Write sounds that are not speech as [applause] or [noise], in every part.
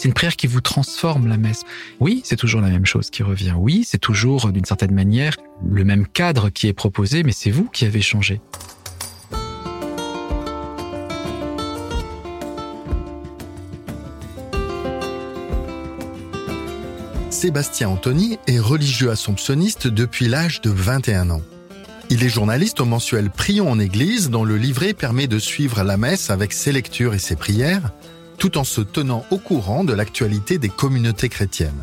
C'est une prière qui vous transforme la messe. Oui, c'est toujours la même chose qui revient. Oui, c'est toujours d'une certaine manière le même cadre qui est proposé, mais c'est vous qui avez changé. Sébastien Anthony est religieux assomptionniste depuis l'âge de 21 ans. Il est journaliste au mensuel Prions en Église, dont le livret permet de suivre la messe avec ses lectures et ses prières, tout en se tenant au courant de l'actualité des communautés chrétiennes.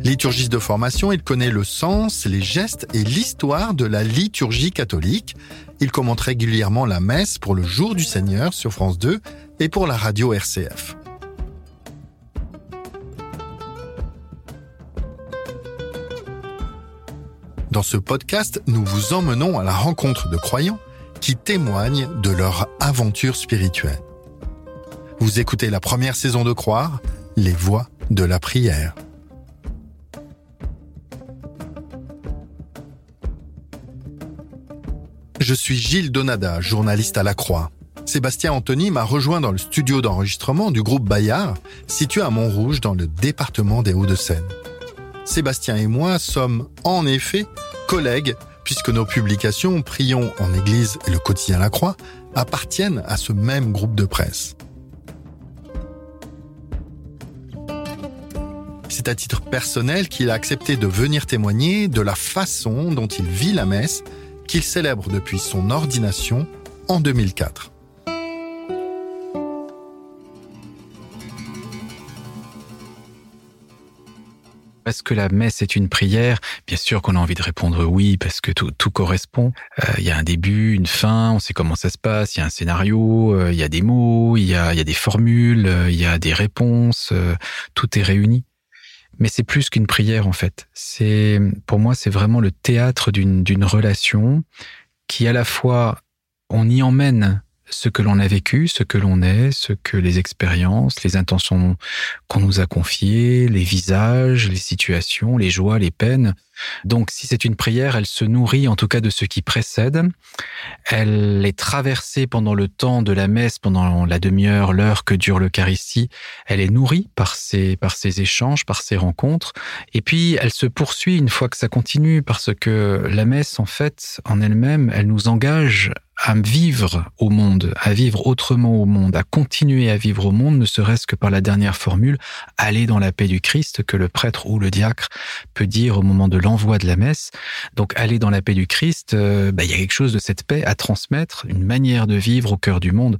Liturgiste de formation, il connaît le sens, les gestes et l'histoire de la liturgie catholique. Il commente régulièrement la messe pour le Jour du Seigneur sur France 2 et pour la radio RCF. Dans ce podcast, nous vous emmenons à la rencontre de croyants qui témoignent de leur aventure spirituelle. Vous écoutez la première saison de Croire, les voix de la prière. Je suis Gilles Donada, journaliste à La Croix. Sébastien Anthony m'a rejoint dans le studio d'enregistrement du groupe Bayard, situé à Montrouge dans le département des Hauts-de-Seine. Sébastien et moi sommes en effet collègues puisque nos publications Prions en Église et le quotidien La Croix appartiennent à ce même groupe de presse. C'est à titre personnel qu'il a accepté de venir témoigner de la façon dont il vit la messe qu'il célèbre depuis son ordination en 2004. Est-ce que la messe est une prière Bien sûr qu'on a envie de répondre oui, parce que tout, correspond. Euh, il y a un début, une fin, on sait comment ça se passe, il y a un scénario, euh, il y a des mots, il y a, y a des formules, euh, il y a des réponses, tout est réuni. Mais c'est plus qu'une prière en fait. C'est pour moi c'est vraiment le théâtre d'une relation qui à la fois on y emmène ce que l'on a vécu, ce que l'on est, ce que les expériences, les intentions qu'on nous a confiées, les visages, les situations, les joies, les peines. Donc si c'est une prière, elle se nourrit en tout cas de ce qui précède. Elle est traversée pendant le temps de la messe, pendant la demi-heure, l'heure que dure l'Eucharistie. Elle est nourrie par ces, échanges, par ces rencontres. Et puis elle se poursuit une fois que ça continue parce que la messe, en fait, en elle-même, elle nous engage à vivre au monde, à vivre autrement au monde, à continuer à vivre au monde, ne serait-ce que par la dernière formule, aller dans la paix du Christ, que le prêtre ou le diacre peut dire au moment de l'envoi de la messe. Donc aller dans la paix du Christ, euh, bah, il y a quelque chose de cette paix à transmettre, une manière de vivre au cœur du monde.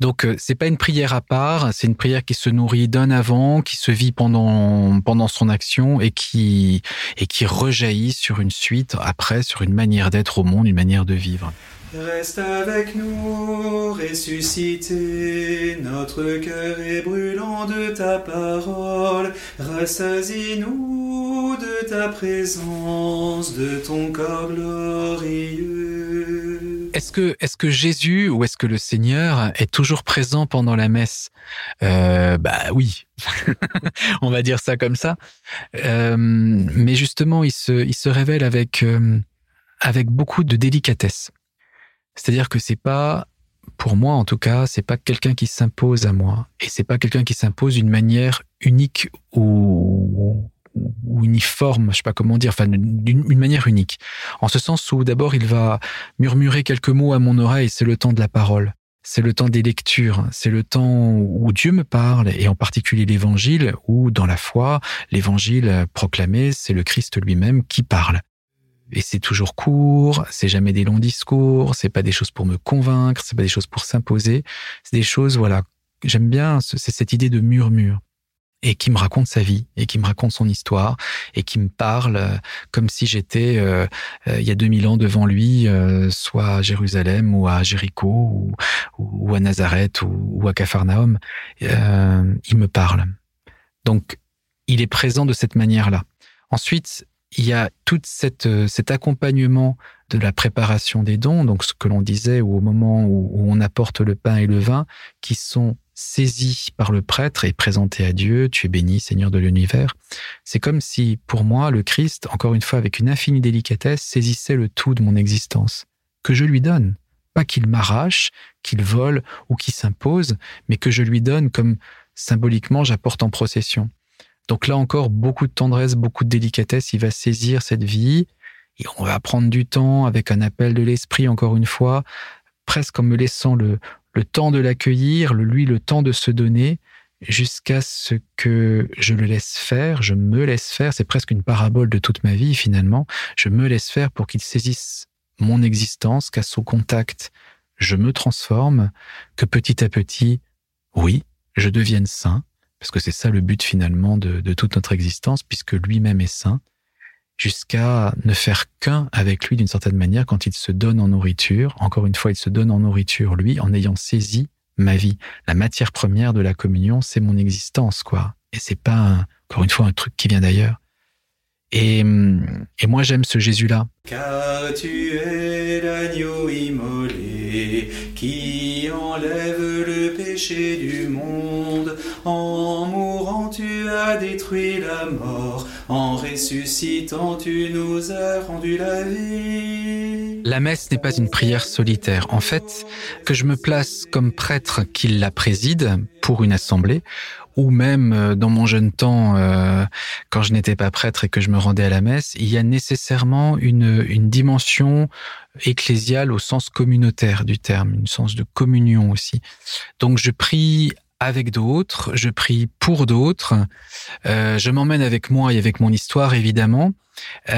Donc euh, c'est pas une prière à part, c'est une prière qui se nourrit d'un avant, qui se vit pendant pendant son action et qui et qui rejaillit sur une suite après, sur une manière d'être au monde, une manière de vivre. Reste avec nous, ressuscité, notre cœur est brûlant de ta parole, rassasie-nous de ta présence, de ton corps glorieux. Est-ce que, Jésus ou est-ce que le Seigneur est toujours présent pendant la messe? Euh, Bah oui, [laughs] on va dire ça comme ça. Euh, mais justement, il se, révèle euh, avec beaucoup de délicatesse. C'est-à-dire que c'est pas, pour moi en tout cas, c'est pas quelqu'un qui s'impose à moi. Et c'est pas quelqu'un qui s'impose d'une manière unique ou, uniforme, je sais pas comment dire, enfin d'une manière unique. En ce sens où d'abord il va murmurer quelques mots à mon oreille, c'est le temps de la parole. C'est le temps des lectures, c'est le temps où Dieu me parle, et en particulier l'évangile, où dans la foi, l'évangile proclamé, c'est le Christ lui-même qui parle. Et c'est toujours court, c'est jamais des longs discours, c'est pas des choses pour me convaincre, c'est pas des choses pour s'imposer, c'est des choses, voilà, j'aime bien, c'est cette idée de murmure et qui me raconte sa vie et qui me raconte son histoire et qui me parle euh, comme si j'étais euh, euh, il y a 2000 ans devant lui, soit à Jérusalem ou à Jéricho ou, ou à Nazareth ou, ou à Capharnaüm. il me parle. Donc, il est présent de cette manière-là. Ensuite, il y a tout cette, cet accompagnement de la préparation des dons, donc ce que l'on disait, au moment où, où on apporte le pain et le vin, qui sont saisi par le prêtre et présenté à Dieu, tu es béni, Seigneur de l'univers. C'est comme si, pour moi, le Christ, encore une fois, avec une infinie délicatesse, saisissait le tout de mon existence, que je lui donne. Pas qu'il m'arrache, qu'il vole ou qu'il s'impose, mais que je lui donne comme symboliquement j'apporte en procession. Donc là encore, beaucoup de tendresse, beaucoup de délicatesse, il va saisir cette vie, et on va prendre du temps avec un appel de l'esprit, encore une fois, presque en me laissant le, le temps de l'accueillir, lui le temps de se donner, jusqu'à ce que je le laisse faire, je me laisse faire, c'est presque une parabole de toute ma vie finalement, je me laisse faire pour qu'il saisisse mon existence, qu'à son contact, je me transforme, que petit à petit, oui, je devienne saint, parce que c'est ça le but finalement de, toute notre existence, puisque lui-même est saint, jusqu'à ne faire qu'un avec lui d'une certaine manière quand il se donne en nourriture. Encore une fois, il se donne en nourriture, lui, en ayant saisi ma vie. La matière première de la communion, c'est mon existence, quoi. Et c'est pas, encore une fois, un truc qui vient d'ailleurs. Et, et moi, j'aime ce Jésus-là. Car tu es l'agneau immolé qui enlève le péché du monde. En mourant, tu as détruit la mort. En ressuscitant, tu nous as rendu la vie. La messe n'est pas une prière solitaire. En fait, que je me place comme prêtre qui la préside pour une assemblée, ou même euh, dans mon jeune temps, euh, quand je n'étais pas prêtre et que je me rendais à la messe, il y a nécessairement une, une dimension ecclésiale au sens communautaire du terme, une sens de communion aussi. Donc je prie avec d'autres, je prie pour d'autres, euh, je m'emmène avec moi et avec mon histoire évidemment,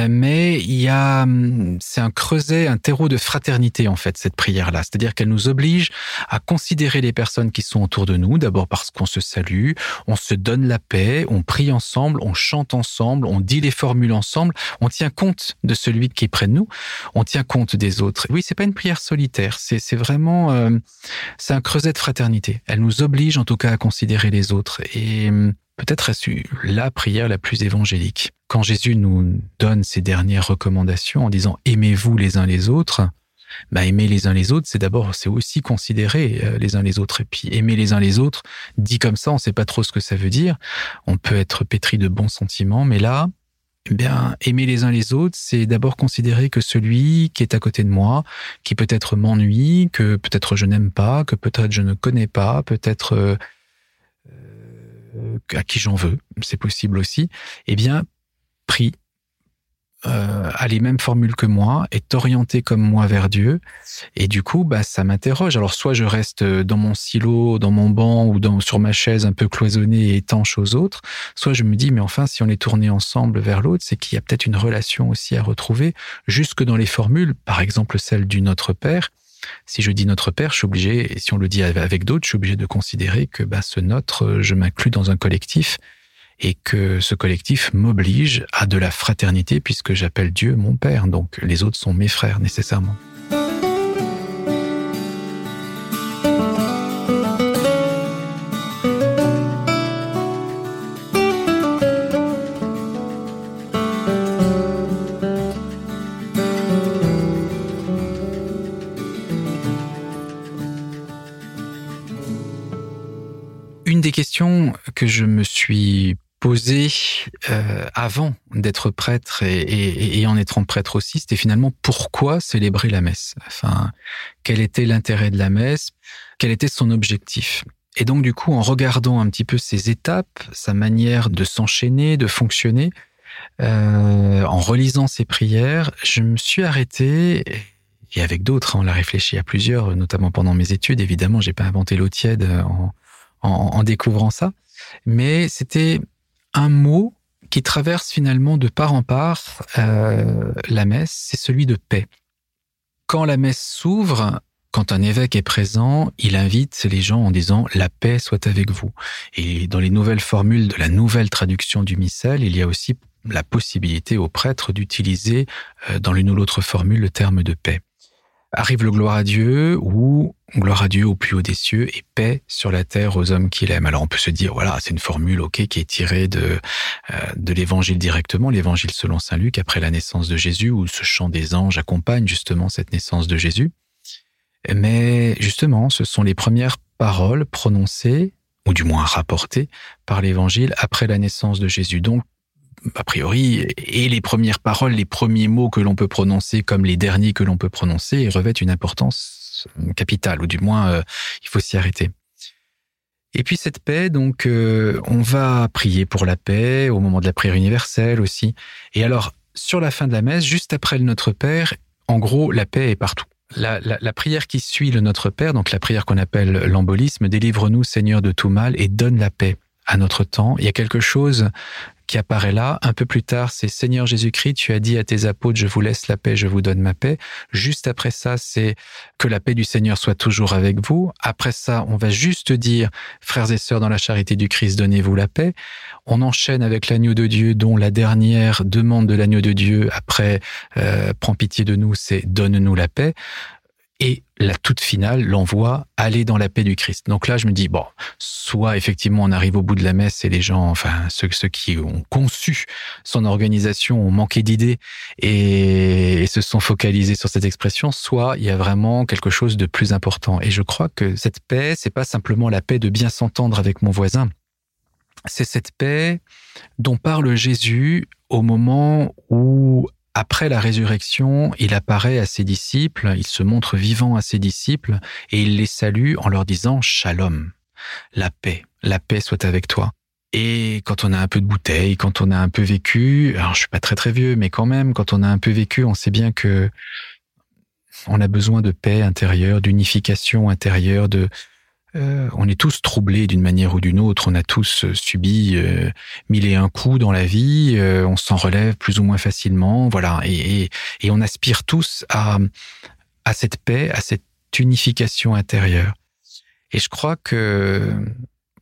mais il y a, hum, c'est un creuset, un terreau de fraternité en fait cette prière-là. C'est-à-dire qu'elle nous oblige à considérer les personnes qui sont autour de nous. D'abord parce qu'on se salue, on se donne la paix, on prie ensemble, on chante ensemble, on dit les formules ensemble, on tient compte de celui qui est près de nous, on tient compte des autres. Oui, c'est pas une prière solitaire. C'est, c'est vraiment, euh, c'est un creuset de fraternité. Elle nous oblige en tout cas à considérer les autres et hum, peut-être est-ce la prière la plus évangélique. Quand Jésus nous donne ses dernières recommandations en disant aimez-vous les uns les autres, bah, aimer les uns les autres, c'est d'abord, c'est aussi considérer euh, les uns les autres. Et puis aimer les uns les autres, dit comme ça, on ne sait pas trop ce que ça veut dire. On peut être pétri de bons sentiments, mais là, eh bien, aimer les uns les autres, c'est d'abord considérer que celui qui est à côté de moi, qui peut-être m'ennuie, que peut-être je n'aime pas, que peut-être je ne connais pas, peut-être euh, euh, à qui j'en veux, c'est possible aussi, eh bien, euh, a les mêmes formules que moi, est orienté comme moi vers Dieu, et du coup, bah, ça m'interroge. Alors, soit je reste dans mon silo, dans mon banc ou dans, sur ma chaise un peu cloisonnée et étanche aux autres, soit je me dis, mais enfin, si on est tourné ensemble vers l'autre, c'est qu'il y a peut-être une relation aussi à retrouver, jusque dans les formules, par exemple celle du Notre Père, si je dis notre Père, je suis obligé, et si on le dit avec d'autres, je suis obligé de considérer que bah, ce notre, euh, je m'inclus dans un collectif et que ce collectif m'oblige à de la fraternité puisque j'appelle Dieu mon Père. Donc les autres sont mes frères nécessairement. question que je me suis posée euh, avant d'être prêtre et, en étant prêtre aussi, c'était finalement pourquoi célébrer la messe? Enfin, quel était l'intérêt de la messe? Quel était son objectif? Et donc du coup, en regardant un petit peu ses étapes, sa manière de s'enchaîner, de fonctionner, euh, en relisant ses prières, je me suis arrêté et avec d'autres, hein, on l'a réfléchi à plusieurs, notamment pendant mes études. Évidemment, j'ai pas inventé l'eau tiède en, en, découvrant ça. Mais c'était un mot qui traverse finalement de part en part euh, la messe, c'est celui de paix. Quand la messe s'ouvre, quand un évêque est présent, il invite les gens en disant la paix soit avec vous. Et dans les nouvelles formules de la nouvelle traduction du missel, il y a aussi la possibilité aux prêtres d'utiliser euh, dans l'une ou l'autre formule le terme de paix. Arrive le gloire à Dieu ou gloire à Dieu au plus haut des cieux et paix sur la terre aux hommes qu'il aime. Alors on peut se dire voilà c'est une formule ok qui est tirée de euh, de l'évangile directement, l'évangile selon saint Luc après la naissance de Jésus où ce chant des anges accompagne justement cette naissance de Jésus. Mais justement ce sont les premières paroles prononcées ou du moins rapportées par l'évangile après la naissance de Jésus. Donc a priori, et les premières paroles, les premiers mots que l'on peut prononcer comme les derniers que l'on peut prononcer revêtent une importance capitale, ou du moins, euh, il faut s'y arrêter. Et puis cette paix, donc, euh, on va prier pour la paix au moment de la prière universelle aussi. Et alors, sur la fin de la messe, juste après le Notre Père, en gros, la paix est partout. La, la, la prière qui suit le Notre Père, donc la prière qu'on appelle l'embolisme, délivre-nous Seigneur de tout mal et donne la paix à notre temps. Il y a quelque chose qui apparaît là. Un peu plus tard, c'est Seigneur Jésus-Christ, tu as dit à tes apôtres, je vous laisse la paix, je vous donne ma paix. Juste après ça, c'est que la paix du Seigneur soit toujours avec vous. Après ça, on va juste dire, frères et sœurs, dans la charité du Christ, donnez-vous la paix. On enchaîne avec l'agneau de Dieu, dont la dernière demande de l'agneau de Dieu après, euh, prends pitié de nous, c'est donne-nous la paix et la toute finale l'envoie aller dans la paix du Christ. Donc là, je me dis, bon, soit effectivement on arrive au bout de la messe et les gens, enfin ceux, qui ont conçu son organisation ont manqué d'idées et, et, se sont focalisés sur cette expression, soit il y a vraiment quelque chose de plus important. Et je crois que cette paix, c'est pas simplement la paix de bien s'entendre avec mon voisin, c'est cette paix dont parle Jésus au moment où après la résurrection, il apparaît à ses disciples, il se montre vivant à ses disciples et il les salue en leur disant Shalom, la paix, la paix soit avec toi. Et quand on a un peu de bouteille, quand on a un peu vécu, alors je suis pas très très vieux, mais quand même, quand on a un peu vécu, on sait bien que on a besoin de paix intérieure, d'unification intérieure, de, euh, on est tous troublés d'une manière ou d'une autre. On a tous euh, subi euh, mille et un coups dans la vie. Euh, on s'en relève plus ou moins facilement. Voilà. Et, et, et, on aspire tous à, à cette paix, à cette unification intérieure. Et je crois que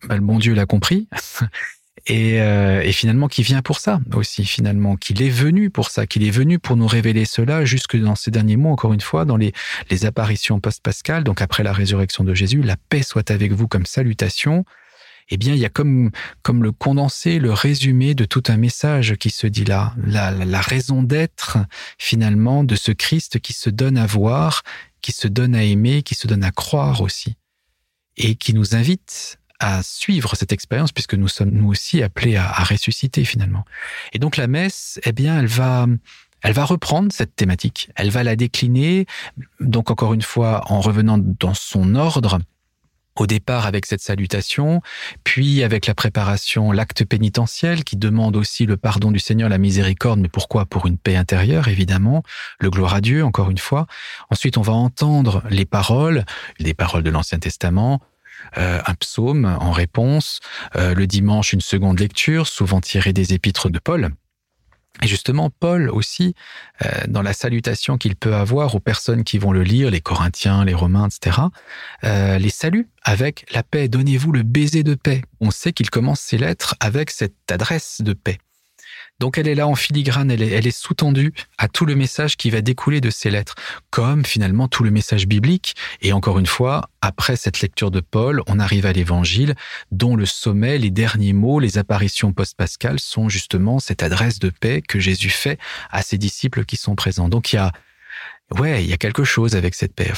bah, le bon Dieu l'a compris. [laughs] et, euh, et, finalement qui vient pour ça aussi finalement qu'il est venu pour ça qu'il est venu pour nous révéler cela jusque dans ces derniers mots encore une fois dans les, apparitions post-pascales donc après la résurrection de Jésus la paix soit avec vous comme salutation. Eh bien il y a comme comme le condensé le résumé de tout un message qui se dit là la raison d'être finalement de ce Christ qui se donne à voir qui se donne à aimer qui se donne à croire aussi et qui nous invite à suivre cette expérience puisque nous sommes nous aussi appelés à, ressusciter finalement. Et donc la messe, eh bien, elle va elle va reprendre cette thématique, elle va la décliner, donc encore une fois en revenant dans son ordre, au départ avec cette salutation, puis avec la préparation, l'acte pénitentiel qui demande aussi le pardon du Seigneur, la miséricorde, mais pourquoi? Pour une paix intérieure, évidemment, le gloire à Dieu, encore une fois. Ensuite, on va entendre les paroles, les paroles de l'Ancien Testament, euh, un psaume en réponse, euh, le dimanche une seconde lecture, souvent tirée des épîtres de Paul. Et justement, Paul aussi, euh, dans la salutation qu'il peut avoir aux personnes qui vont le lire, les Corinthiens, les Romains, etc., les salue avec la paix. Donnez-vous le baiser de paix. On sait qu'il commence ses lettres avec cette adresse de paix. Donc elle est là en filigrane, elle est, sous-tendue à tout le message qui va découler de ces lettres, comme finalement tout le message biblique. Et encore une fois, après cette lecture de Paul, on arrive à l'évangile, dont le sommet, les derniers mots, les apparitions post-pascales sont justement cette adresse de paix que Jésus fait à ses disciples qui sont présents. Donc il y a, ouais, il y a quelque chose avec cette paix.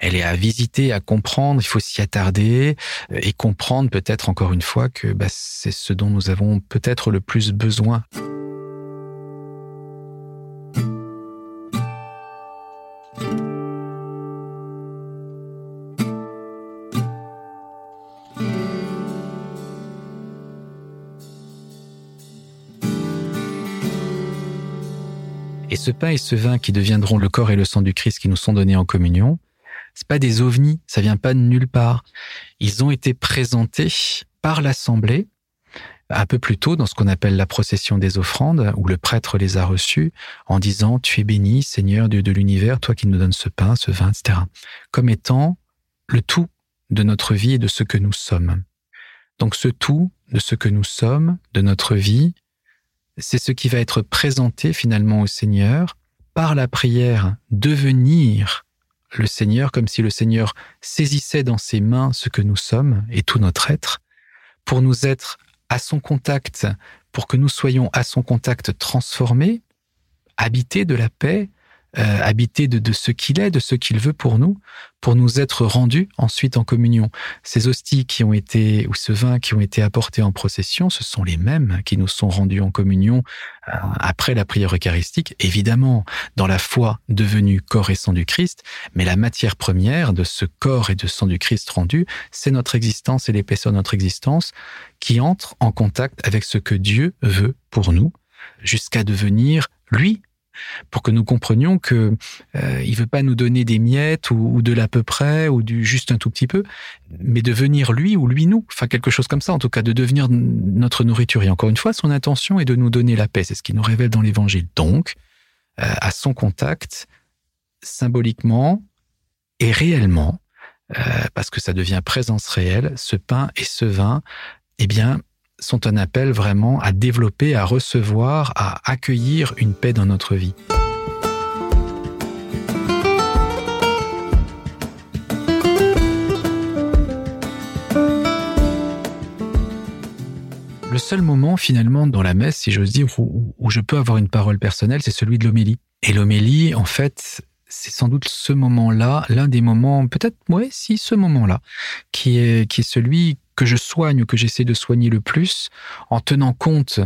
Elle est à visiter, à comprendre, il faut s'y attarder euh, et comprendre peut-être encore une fois que bah, c'est ce dont nous avons peut-être le plus besoin. Et ce pain et ce vin qui deviendront le corps et le sang du Christ qui nous sont donnés en communion, c'est pas des ovnis, ça vient pas de nulle part. Ils ont été présentés par l'Assemblée un peu plus tôt dans ce qu'on appelle la procession des offrandes, où le prêtre les a reçus en disant Tu es béni, Seigneur Dieu de l'univers, toi qui nous donnes ce pain, ce vin, etc. Comme étant le tout de notre vie et de ce que nous sommes. Donc ce tout de ce que nous sommes, de notre vie, c'est ce qui va être présenté finalement au Seigneur par la prière, devenir le Seigneur comme si le Seigneur saisissait dans ses mains ce que nous sommes et tout notre être, pour nous être à son contact, pour que nous soyons à son contact transformés, habités de la paix, euh, habiter de, de ce qu'il est, de ce qu'il veut pour nous, pour nous être rendus ensuite en communion. Ces hosties qui ont été, ou ce vin qui ont été apportés en procession, ce sont les mêmes qui nous sont rendus en communion euh, après la prière eucharistique, évidemment dans la foi devenue corps et sang du Christ, mais la matière première de ce corps et de sang du Christ rendu, c'est notre existence et l'épaisseur de notre existence qui entre en contact avec ce que Dieu veut pour nous, jusqu'à devenir lui pour que nous comprenions que euh, il veut pas nous donner des miettes ou, de l'à peu près ou du juste un tout petit peu, mais devenir lui ou lui nous, enfin quelque chose comme ça en tout cas, de devenir notre nourriture. Et encore une fois, son intention est de nous donner la paix, c'est ce qu'il nous révèle dans l'Évangile. Donc, euh, à son contact, symboliquement et réellement, euh, parce que ça devient présence réelle, ce pain et ce vin, eh bien, sont un appel vraiment à développer, à recevoir, à accueillir une paix dans notre vie. Le seul moment finalement dans la messe, si j'ose dire, où, je peux avoir une parole personnelle, c'est celui de l'homélie. Et l'homélie, en fait, c'est sans doute ce moment-là, l'un des moments, peut-être, ouais, si, ce moment-là, qui est, qui est celui que je soigne ou que j'essaie de soigner le plus en tenant compte,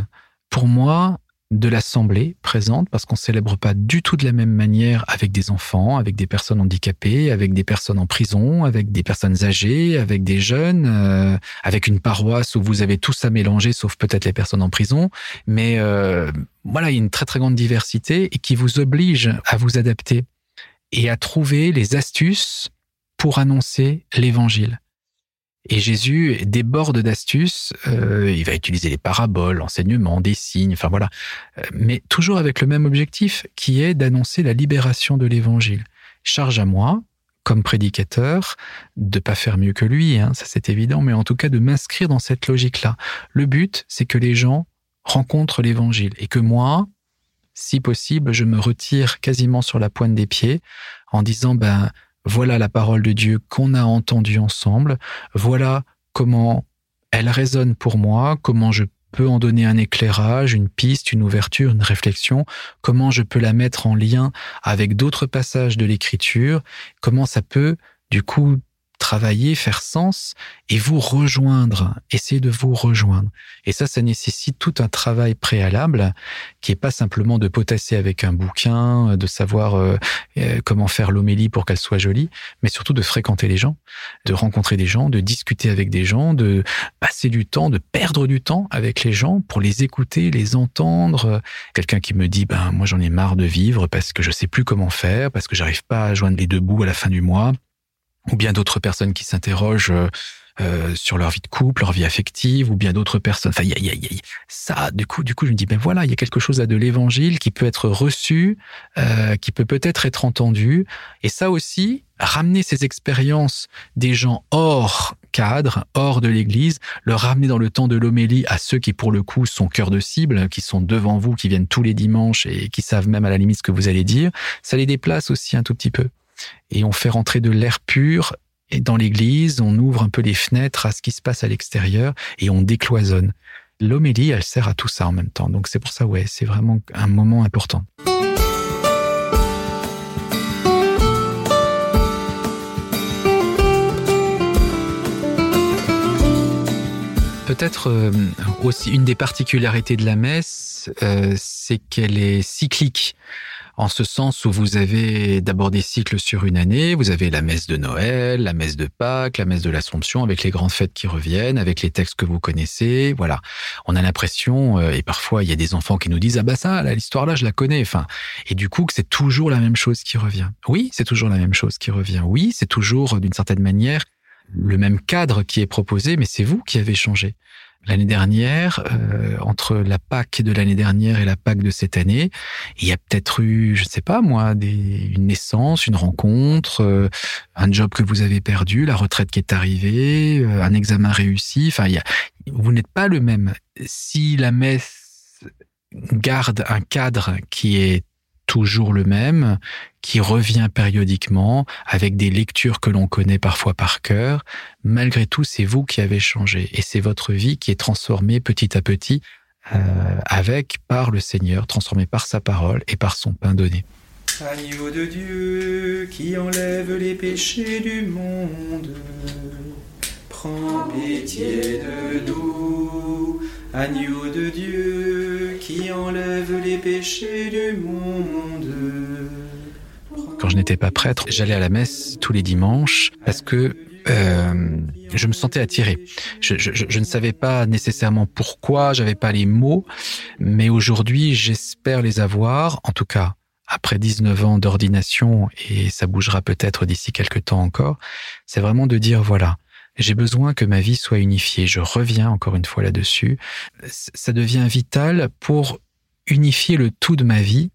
pour moi, de l'assemblée présente, parce qu'on célèbre pas du tout de la même manière avec des enfants, avec des personnes handicapées, avec des personnes en prison, avec des personnes âgées, avec des jeunes, euh, avec une paroisse où vous avez tout ça mélangé, sauf peut-être les personnes en prison. Mais euh, voilà, il y a une très très grande diversité et qui vous oblige à vous adapter et à trouver les astuces pour annoncer l'évangile. Et Jésus déborde d'astuces. Euh, il va utiliser les paraboles, l'enseignement, des signes, enfin voilà. Euh, mais toujours avec le même objectif, qui est d'annoncer la libération de l'Évangile. Charge à moi, comme prédicateur, de pas faire mieux que lui, hein, ça c'est évident, mais en tout cas de m'inscrire dans cette logique-là. Le but, c'est que les gens rencontrent l'Évangile et que moi, si possible, je me retire quasiment sur la pointe des pieds en disant ben voilà la parole de Dieu qu'on a entendue ensemble, voilà comment elle résonne pour moi, comment je peux en donner un éclairage, une piste, une ouverture, une réflexion, comment je peux la mettre en lien avec d'autres passages de l'écriture, comment ça peut du coup travailler, faire sens et vous rejoindre, essayer de vous rejoindre. Et ça, ça nécessite tout un travail préalable qui est pas simplement de potasser avec un bouquin, de savoir euh, euh, comment faire l'homélie pour qu'elle soit jolie, mais surtout de fréquenter les gens, de rencontrer des gens, de discuter avec des gens, de passer du temps, de perdre du temps avec les gens pour les écouter, les entendre. Quelqu'un qui me dit, ben, moi, j'en ai marre de vivre parce que je sais plus comment faire, parce que j'arrive pas à joindre les deux bouts à la fin du mois ou bien d'autres personnes qui s'interrogent euh, euh, sur leur vie de couple, leur vie affective, ou bien d'autres personnes. Enfin, y a, y, a, y a, ça. Du coup, du coup, je me dis, ben voilà, il y a quelque chose à de l'Évangile qui peut être reçu, euh, qui peut peut-être être entendu, et ça aussi, ramener ces expériences des gens hors cadre, hors de l'Église, le ramener dans le temps de l'homélie à ceux qui, pour le coup, sont cœur de cible, qui sont devant vous, qui viennent tous les dimanches et qui savent même à la limite ce que vous allez dire, ça les déplace aussi un tout petit peu et on fait rentrer de l'air pur et dans l'église, on ouvre un peu les fenêtres à ce qui se passe à l'extérieur et on décloisonne. L'homélie, elle sert à tout ça en même temps. Donc c'est pour ça, ouais, c'est vraiment un moment important. Peut-être euh, aussi une des particularités de la messe, euh, c'est qu'elle est cyclique en ce sens où vous avez d'abord des cycles sur une année, vous avez la messe de Noël, la messe de Pâques, la messe de l'Assomption, avec les grandes fêtes qui reviennent, avec les textes que vous connaissez, voilà. On a l'impression, euh, et parfois il y a des enfants qui nous disent, ah bah ça, l'histoire là, je la connais, enfin, et du coup que c'est toujours la même chose qui revient. Oui, c'est toujours la même chose qui revient. Oui, c'est toujours d'une certaine manière le même cadre qui est proposé, mais c'est vous qui avez changé. L'année dernière, euh, entre la Pâque de l'année dernière et la Pâque de cette année, il y a peut-être eu, je ne sais pas moi, des, une naissance, une rencontre, euh, un job que vous avez perdu, la retraite qui est arrivée, euh, un examen réussi. Enfin, il y a, vous n'êtes pas le même. Si la messe garde un cadre qui est toujours le même, qui revient périodiquement, avec des lectures que l'on connaît parfois par cœur. Malgré tout, c'est vous qui avez changé et c'est votre vie qui est transformée petit à petit euh, avec, par le Seigneur, transformée par sa parole et par son pain donné. Agneau de Dieu qui enlève les péchés du monde, prends pitié de nous. Agneau de Dieu qui enlève les péchés du monde. Quand je n'étais pas prêtre, j'allais à la messe tous les dimanches parce que euh, je me sentais attiré. Je, je, je, ne savais pas nécessairement pourquoi, j'avais pas les mots, mais aujourd'hui j'espère les avoir. En tout cas, après 19 ans d'ordination, et ça bougera peut-être d'ici quelques temps encore, c'est vraiment de dire voilà, j'ai besoin que ma vie soit unifiée. Je reviens encore une fois là-dessus. Ça devient vital pour unifier le tout de ma vie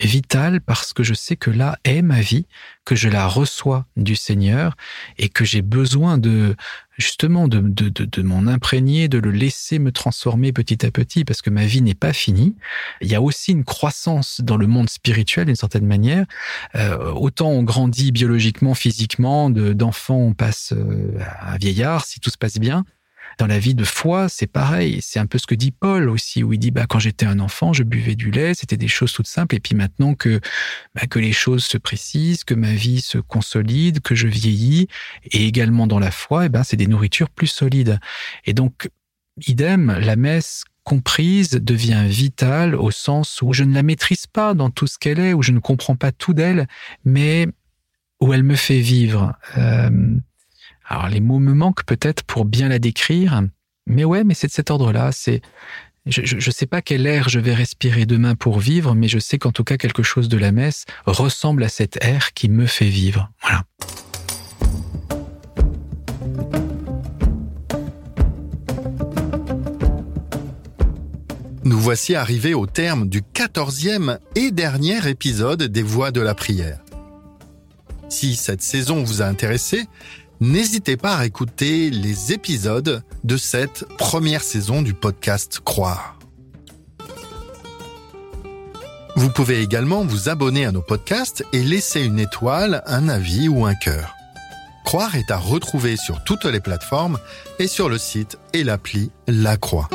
vital parce que je sais que là est ma vie, que je la reçois du Seigneur et que j'ai besoin de justement de, de, de, de m'en imprégner, de le laisser me transformer petit à petit parce que ma vie n'est pas finie. Il y a aussi une croissance dans le monde spirituel d'une certaine manière. Euh, autant on grandit biologiquement, physiquement, d'enfant on passe euh, à vieillard si tout se passe bien. Dans la vie de foi, c'est pareil. C'est un peu ce que dit Paul aussi, où il dit, bah, quand j'étais un enfant, je buvais du lait, c'était des choses toutes simples. Et puis maintenant que, bah, que les choses se précisent, que ma vie se consolide, que je vieillis, et également dans la foi, eh ben, c'est des nourritures plus solides. Et donc, idem, la messe comprise devient vitale au sens où je ne la maîtrise pas dans tout ce qu'elle est, où je ne comprends pas tout d'elle, mais où elle me fait vivre. Euh, alors les mots me manquent peut-être pour bien la décrire, mais ouais, mais c'est de cet ordre-là. C'est, je ne sais pas quel air je vais respirer demain pour vivre, mais je sais qu'en tout cas quelque chose de la messe ressemble à cet air qui me fait vivre. Voilà. Nous voici arrivés au terme du quatorzième et dernier épisode des Voix de la prière. Si cette saison vous a intéressé, n'hésitez pas à écouter les épisodes de cette première saison du podcast Croire. Vous pouvez également vous abonner à nos podcasts et laisser une étoile, un avis ou un cœur. Croire est à retrouver sur toutes les plateformes et sur le site et l'appli La Croix.